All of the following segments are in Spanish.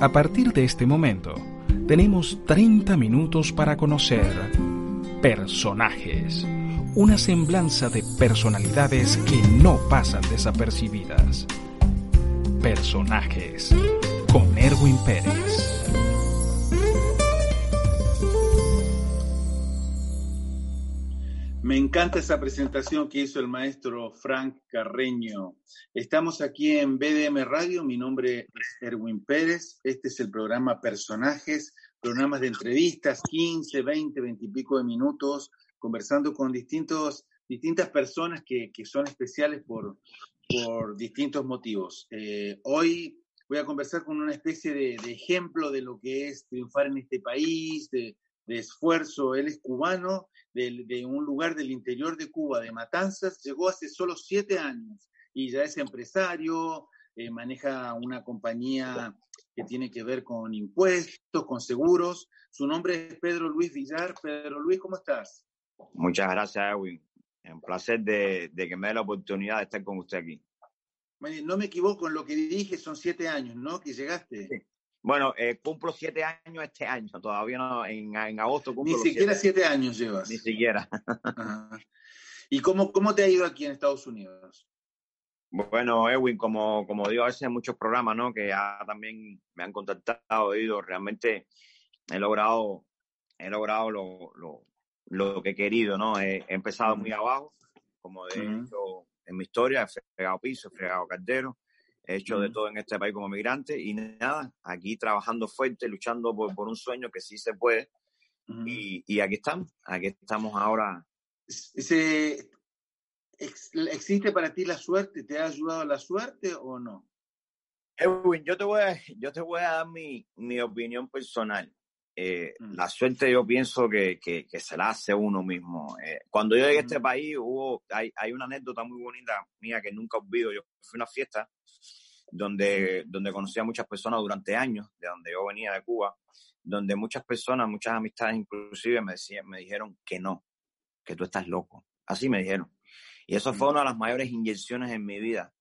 A partir de este momento, tenemos 30 minutos para conocer personajes, una semblanza de personalidades que no pasan desapercibidas. Personajes con Erwin Pérez. Me encanta esa presentación que hizo el maestro Frank Carreño. Estamos aquí en BDM Radio, mi nombre es Erwin Pérez, este es el programa Personajes, programas de entrevistas, 15, 20, 20 y pico de minutos, conversando con distintos, distintas personas que, que son especiales por, por distintos motivos. Eh, hoy voy a conversar con una especie de, de, ejemplo de lo que es triunfar en este país, de, de esfuerzo. Él es cubano de, de, un lugar del interior de Cuba, de Matanzas, llegó hace solo siete años y ya es empresario, eh, maneja una compañía que tiene que ver con impuestos, con seguros. Su nombre es Pedro Luis Villar. Pedro Luis, ¿cómo estás? Muchas gracias, Edwin. Un placer de, de que me dé la oportunidad de estar con usted aquí. No me equivoco en lo que dije, son siete años, ¿no? Que llegaste. Sí. Bueno, eh, cumplo siete años este año, todavía no, en, en agosto cumplo Ni siquiera siete, siete años llevas. Ni siquiera. Ajá. ¿Y cómo, cómo te ha ido aquí en Estados Unidos? Bueno, Edwin, como, como digo a veces en muchos programas, ¿no? Que ya también me han contactado, he ido, realmente he logrado, he logrado lo, lo, lo que he querido, ¿no? He, he empezado muy abajo, como de Ujú. hecho en mi historia, he fregado piso, he fregado caldero, he hecho de todo en este país como migrante y nada, aquí trabajando fuerte, luchando por, por un sueño que sí se puede y, y aquí estamos, aquí estamos ahora. Ex- ¿Existe para ti la suerte? ¿Te ha ayudado la suerte o no? Edwin, yo te voy a, yo te voy a dar mi, mi opinión personal. Eh, Mm. La suerte yo pienso que, que, que se la hace uno mismo. Eh, cuando yo llegué a este país hubo, hay, hay una anécdota muy bonita mía que nunca olvido. Yo fui a una fiesta donde, donde conocí a muchas personas durante años, de donde yo venía de Cuba, donde muchas personas, muchas amistades inclusive me, decían, me dijeron que no, que tú estás loco. Así me dijeron. Y eso fue una de las mayores inyecciones en mi vida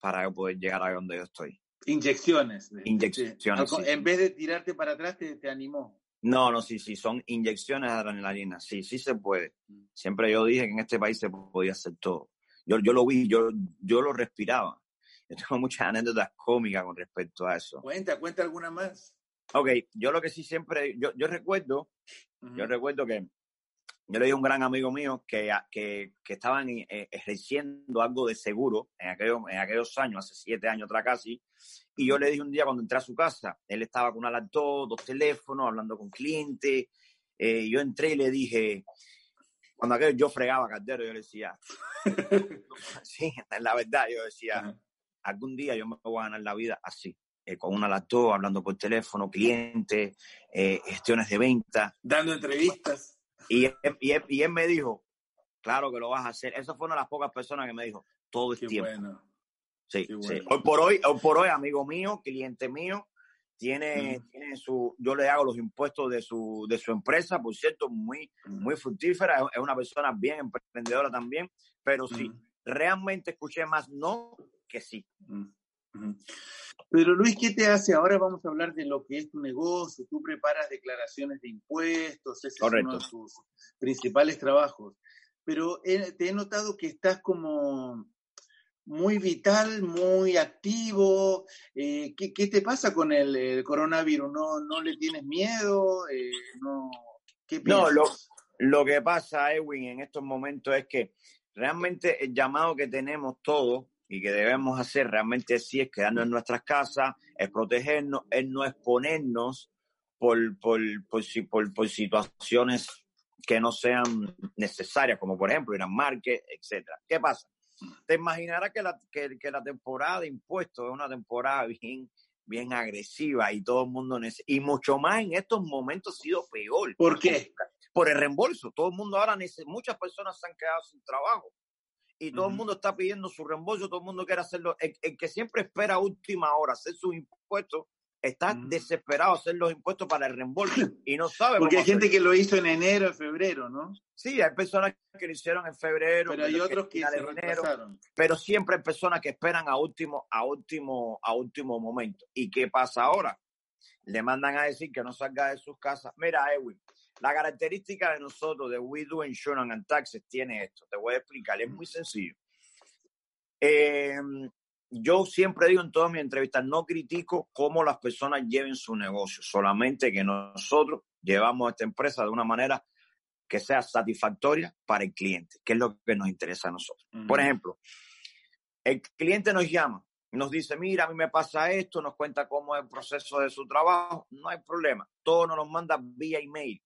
para poder llegar a donde yo estoy. Inyecciones. Inyecciones, sí, En vez de tirarte para atrás, te, te animó. No, no, sí, sí, son inyecciones de adrenalina. Sí, sí se puede. Mm. Siempre yo dije que en este país se podía hacer todo. Yo, yo lo vi, yo, yo lo respiraba. Yo tengo muchas anécdotas cómicas con respecto a eso. Cuenta, cuenta alguna más. Ok, yo lo que sí siempre, yo, yo recuerdo, yo recuerdo que yo le dije a un gran amigo mío que, que, que estaban eh, ejerciendo algo de seguro en aquellos, en aquellos años, hace siete años atrás casi, y yo le dije un día cuando entré a su casa, él estaba con una laptop, dos teléfonos, hablando con clientes, eh, yo entré y le dije, cuando aquello yo fregaba caldero, yo le decía, sí, la verdad, yo decía. Algún día yo me voy a ganar la vida así, eh, con una laptop, hablando por teléfono, clientes, eh, gestiones de venta. Dando entrevistas. Y él, y, él, y él me dijo, claro que lo vas a hacer. Esa fue una de las pocas personas que me dijo, todo Qué tiempo. bueno. Sí, qué sí. bueno. Hoy por hoy, hoy por hoy, amigo mío, cliente mío, tiene, Mm. tiene su, yo le hago los impuestos de su, de su empresa, por cierto, muy, Mm. muy fructífera, es- una persona bien emprendedora también, pero sí, Mm. realmente escuché más no que sí. Pero Luis, ¿qué te hace? Ahora vamos a hablar de lo que es tu negocio. Tú preparas declaraciones de impuestos, ese Correcto. es uno de tus principales trabajos. Pero he- te he notado que estás como muy vital, muy activo. Eh, ¿qué, qué te pasa con el, el coronavirus? ¿No, ¿No le tienes miedo? Eh, no, ¿Qué No, lo, lo que pasa, Edwin, en estos momentos es que realmente el llamado que tenemos todos y que debemos hacer realmente sí es quedarnos en nuestras casas, es protegernos, es no exponernos por, por, por, si- por, por situaciones que no sean necesarias, como por ejemplo ir al market, etcétera. ¿Qué pasa? te imaginarás que la, que, que la temporada de impuestos es una temporada bien, bien agresiva y todo el mundo y mucho más en estos momentos ha sido peor. ¿Por qué? Por el reembolso. Todo el mundo ahora, muchas personas se han quedado sin trabajo y todo el mundo está pidiendo su reembolso, todo el mundo quiere hacerlo. El, que siempre espera a última hora hacer sus impuestos está desesperado hacer los impuestos para el reembolso y no sabe. Porque hay gente que lo hizo en enero, en febrero, ¿no? Sí, hay personas que lo hicieron en febrero. Pero hay otros que, se enero, Pero siempre hay personas que esperan a último, a último, a último momento. ¿Y qué pasa ahora? Le mandan a decir que no salga de sus casas. Mira, Edwin, la característica de nosotros, de We Do Insurance and Taxes, tiene esto. Te voy a explicar. Es muy sencillo. Eh, yo siempre digo en todas mis entrevistas, no critico cómo las personas lleven su negocio, solamente que nosotros llevamos esta empresa de una manera que sea satisfactoria para el cliente, que es lo que nos interesa a nosotros. Por ejemplo, el cliente nos llama, nos dice, mira, a mí me pasa esto, nos cuenta cómo es el proceso de su trabajo, no hay problema, todo nos lo manda vía email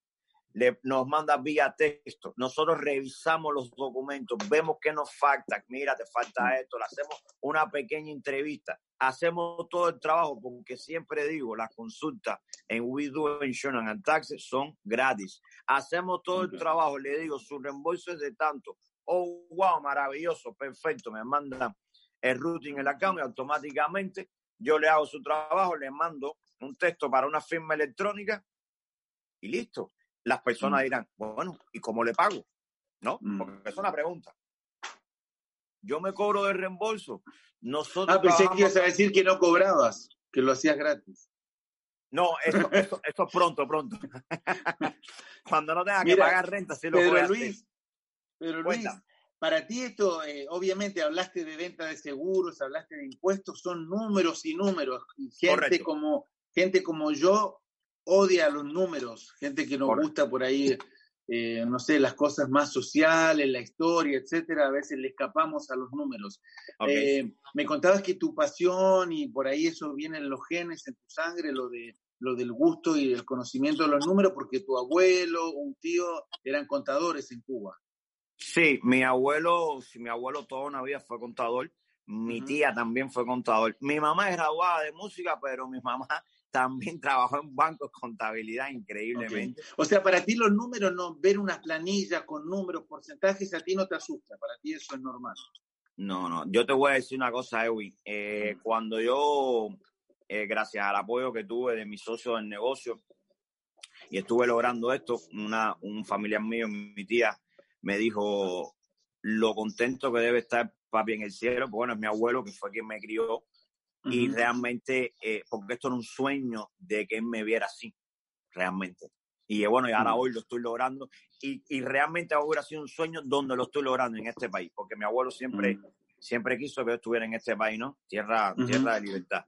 nos manda vía texto. Nosotros revisamos los documentos, vemos qué nos falta. Mira, te falta mm. esto. Le hacemos una pequeña entrevista. Hacemos todo el trabajo porque siempre digo, las consultas en We Do Insurance and Taxes son gratis. Hacemos todo el trabajo. Le digo, su reembolso es de tanto. Oh, wow, maravilloso, perfecto. Me mandan el routing el account y automáticamente yo le hago su trabajo, le mando un texto para una firma electrónica y listo las personas mm. dirán, bueno, ¿y cómo le pago? ¿No? Mm. Porque es una pregunta. Yo me cobro de reembolso. Nosotros ah, pensé que ibas a decir que no cobrabas, que lo hacías gratis. No, esto, esto, es pronto, pronto. Cuando no tenga que pagar renta, sí lo Pedro Luis, Pero Luis, para ti esto, eh, obviamente hablaste de venta de seguros, hablaste de impuestos, son números y números. Gente como gente como yo odia los números, gente que nos gusta por ahí, eh, no sé, las cosas más sociales, la historia, etcétera, a veces le escapamos a los números. Eh, me contabas que tu pasión y por ahí eso viene en los genes, en tu sangre, lo de lo del gusto y el conocimiento de los números, porque tu abuelo, un tío, eran contadores en Cuba. Sí, mi abuelo, si mi abuelo toda una vida fue contador, mi tía también fue contador. Mi mamá es graduada de música, pero mi mamá también trabajó en bancos, contabilidad, increíblemente. O sea, para ti los números, no ver una planilla con números, porcentajes, a ti no te asusta, para ti eso es normal. No, no, yo te voy a decir una cosa, Edwin. Eh, cuando yo, eh, gracias al apoyo que tuve de mis socios del negocio, y estuve logrando esto, una, un familiar mío, mi tía, me dijo lo contento que debe estar papi en el cielo, pues bueno, es mi abuelo que fue quien me crió, y realmente, eh, porque esto era un sueño de que él me viera así, realmente. Y bueno, y ahora hoy lo estoy logrando. Y, y realmente ahora ha sido un sueño donde lo estoy logrando en este país, porque mi abuelo siempre, siempre quiso que yo estuviera en este país, ¿no? Tierra, tierra de libertad.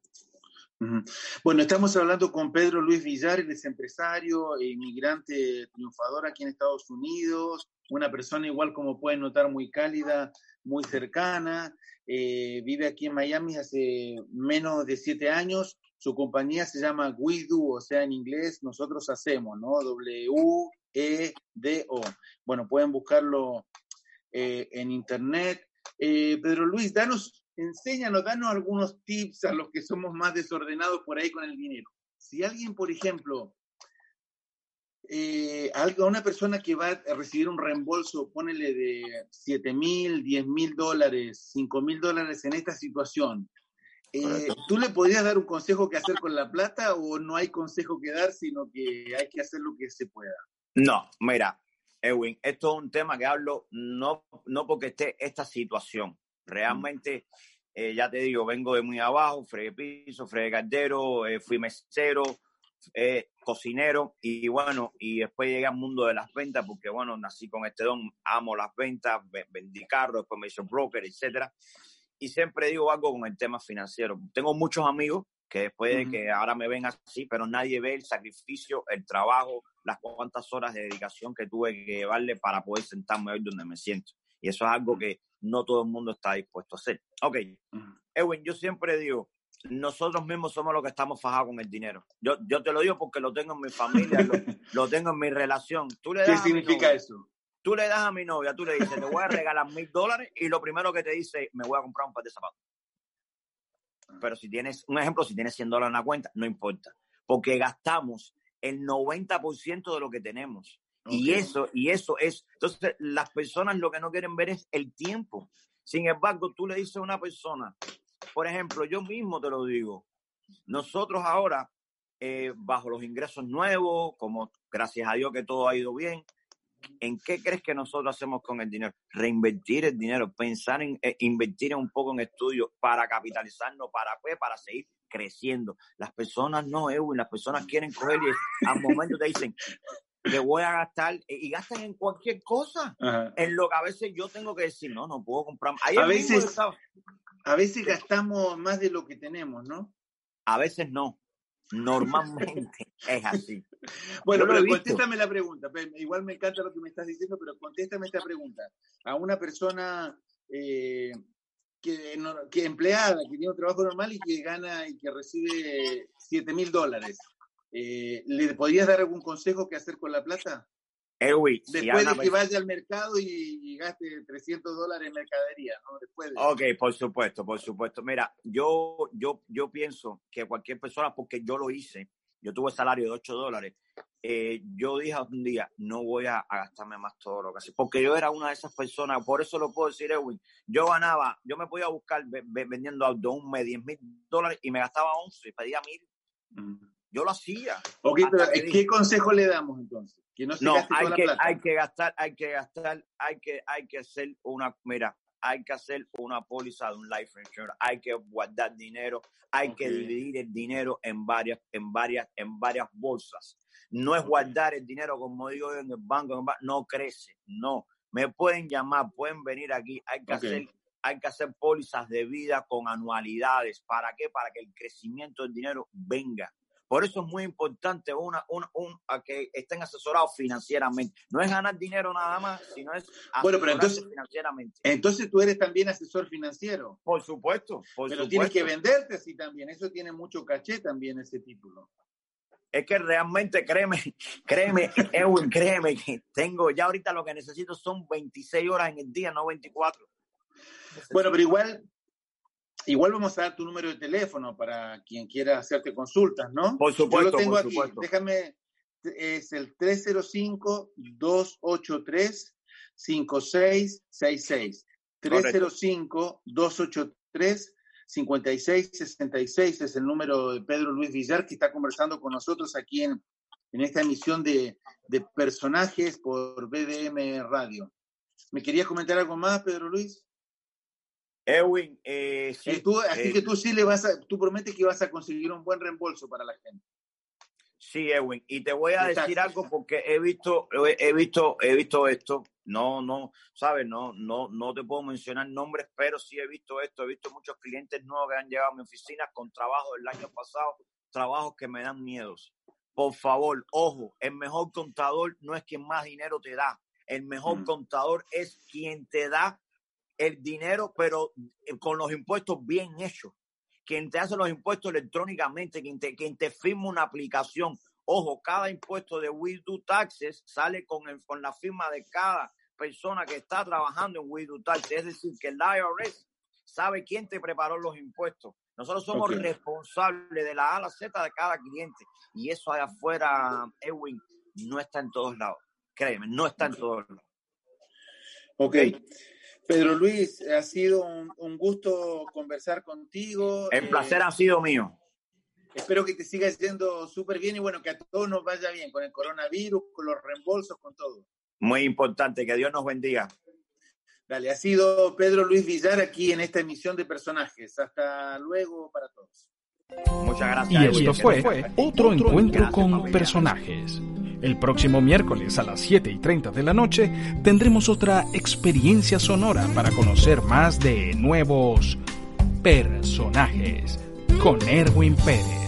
Bueno, estamos hablando con Pedro Luis Villar, es empresario, inmigrante triunfador aquí en Estados Unidos, una persona igual como pueden notar muy cálida, muy cercana, eh, vive aquí en Miami hace menos de siete años, su compañía se llama We o sea, en inglés nosotros hacemos, ¿no? W-E-D-O. Bueno, pueden buscarlo eh, en internet. Eh, Pedro Luis, danos enséñanos, danos algunos tips a los que somos más desordenados por ahí con el dinero. Si alguien, por ejemplo, eh, a una persona que va a recibir un reembolso, ponele de 7 mil, 10 mil dólares, 5 mil dólares en esta situación, eh, ¿tú le podrías dar un consejo que hacer con la plata o no hay consejo que dar, sino que hay que hacer lo que se pueda? No, mira, Edwin, esto es un tema que hablo no, no porque esté esta situación, Realmente, eh, ya te digo, vengo de muy abajo, fregué piso, fregué caldero, eh, fui mesero, eh, cocinero y bueno, y después llegué al mundo de las ventas porque bueno, nací con este don, amo las ventas, vendí carros, después me hice broker, etcétera. Y siempre digo algo con el tema financiero. Tengo muchos amigos que después de que ahora me ven así, pero nadie ve el sacrificio, el trabajo, las cuantas horas de dedicación que tuve que llevarle para poder sentarme hoy donde me siento. Y eso es algo que no todo el mundo está dispuesto a hacer. Ok, Edwin, yo siempre digo, nosotros mismos somos los que estamos fajados con el dinero. Yo, yo te lo digo porque lo tengo en mi familia, lo, tengo en mi relación. ¿Qué significa eso? Tú le das a mi novia, tú le dices, te voy a regalar mil dólares y lo primero que te dice, me voy a comprar un par de zapatos. Pero si tienes, un ejemplo, si tienes 100 dólares en la cuenta, no importa, porque gastamos el 90% de lo que tenemos. Y eso, y eso es, entonces las personas lo que no quieren ver es el tiempo. Sin embargo, tú le dices a una persona, por ejemplo, yo mismo te lo digo, nosotros ahora, eh, bajo los ingresos nuevos, como gracias a Dios que todo ha ido bien, ¿en qué crees que nosotros hacemos con el dinero? Reinvertir el dinero, pensar en eh, invertir un poco en estudios para capitalizarnos, para, pues, para seguir creciendo. Las personas no, Edwin, las personas quieren coger y al momento te dicen, le voy a gastar eh, y gastan en cualquier cosa. En lo que a veces yo tengo que decir, no, no puedo comprar. a veces, a veces gastamos más de lo que tenemos, ¿no? A veces no. Normalmente es así. Bueno, pero contéstame la pregunta. Igual me encanta lo que me estás diciendo, pero contéstame esta pregunta. A una persona eh, que, que empleada, que tiene un trabajo normal y que gana y que recibe 7 mil dólares, eh, ¿Le podrías dar algún consejo que hacer con la plata? Después de que vaya al mercado y, gaste 300 dólares en mercadería, ¿no? Después Ok, por supuesto, por supuesto. Mira, yo, yo, yo pienso que cualquier persona, porque yo lo hice, yo tuve salario de 8 dólares, eh, yo dije un día, no voy a, gastarme más todo lo que hace, porque yo era una de esas personas, por eso lo puedo decir, Edwin, yo ganaba, yo me podía buscar vendiendo auto un mes 10 mil dólares y me gastaba 11 y pedía mil. Yo lo hacía. Ok, pero ¿qué consejo le damos entonces? Que no, se no hay, que, hay que gastar, hay que gastar, hay que, hay que hacer una, mira, hay que hacer una póliza de un life insurance, hay que guardar dinero, hay que dividir el dinero en varias, en varias, en varias bolsas. No es guardar el dinero, como digo en el banco, no crece, no. Me pueden llamar, pueden venir aquí, hay que hacer hay que hacer pólizas de vida con anualidades. ¿Para qué? Para que el crecimiento del dinero venga. Por eso es muy importante una, a que estén asesorados financieramente. No es ganar dinero nada más, sino es bueno, pero entonces, financieramente. Entonces tú eres también asesor financiero. Por supuesto. pero tienes que venderte así también. Eso tiene mucho caché también ese título. Es que realmente, créeme, créeme, Edwin, créeme que tengo, ya ahorita lo que necesito son 26 horas en el día, no 24. Bueno, pero igual Igual vamos a dar tu número de teléfono para quien quiera hacerte consultas, ¿no? Por supuesto. Yo lo tengo aquí. Déjame, es el 305-283-5666. 305-283-5666 es el número de Pedro Luis Villar que está conversando con nosotros aquí en, en esta emisión de, de personajes por BDM Radio. ¿Me querías comentar algo más, Pedro Luis? Edwin, eh, sí, eh, así que tú sí le vas a, tú prometes que vas a conseguir un buen reembolso para la gente. Sí, Edwin, y te voy a decir algo porque he visto, he visto, he visto esto. No, no, sabes, no, no, no te puedo mencionar nombres, pero sí he visto esto. He visto muchos clientes nuevos que han llegado a mi oficina con trabajos del año pasado, trabajos que me dan miedos. Por favor, ojo, el mejor contador no es quien más dinero te da. El mejor mm. contador es quien te da el dinero, pero eh, con los impuestos bien hechos. Quien te hace los impuestos electrónicamente, quien te, quien te firma una aplicación. Ojo, cada impuesto de We Do Taxes sale con, el, con la firma de cada persona que está trabajando en We Do Taxes. Es decir, que el IRS sabe quién te preparó los impuestos. Nosotros somos responsables de la A a la Z de cada cliente. Y eso allá afuera, Edwin, no está en todos lados. Créeme, no está en todos lados. Ok. Pedro Luis, ha sido un, gusto conversar contigo. El placer ha sido mío. Espero que te sigas yendo súper bien y bueno, que a todos nos vaya bien con el coronavirus, con los reembolsos, con todo. Muy importante, que Dios nos bendiga. Dale, ha sido Pedro Luis Villar aquí en esta emisión de personajes. Hasta luego para todos. Muchas gracias. Y esto fue otro encuentro con personajes. El próximo miércoles a las 7 y 30 de la noche tendremos otra experiencia sonora para conocer más de nuevos personajes con Erwin Pérez.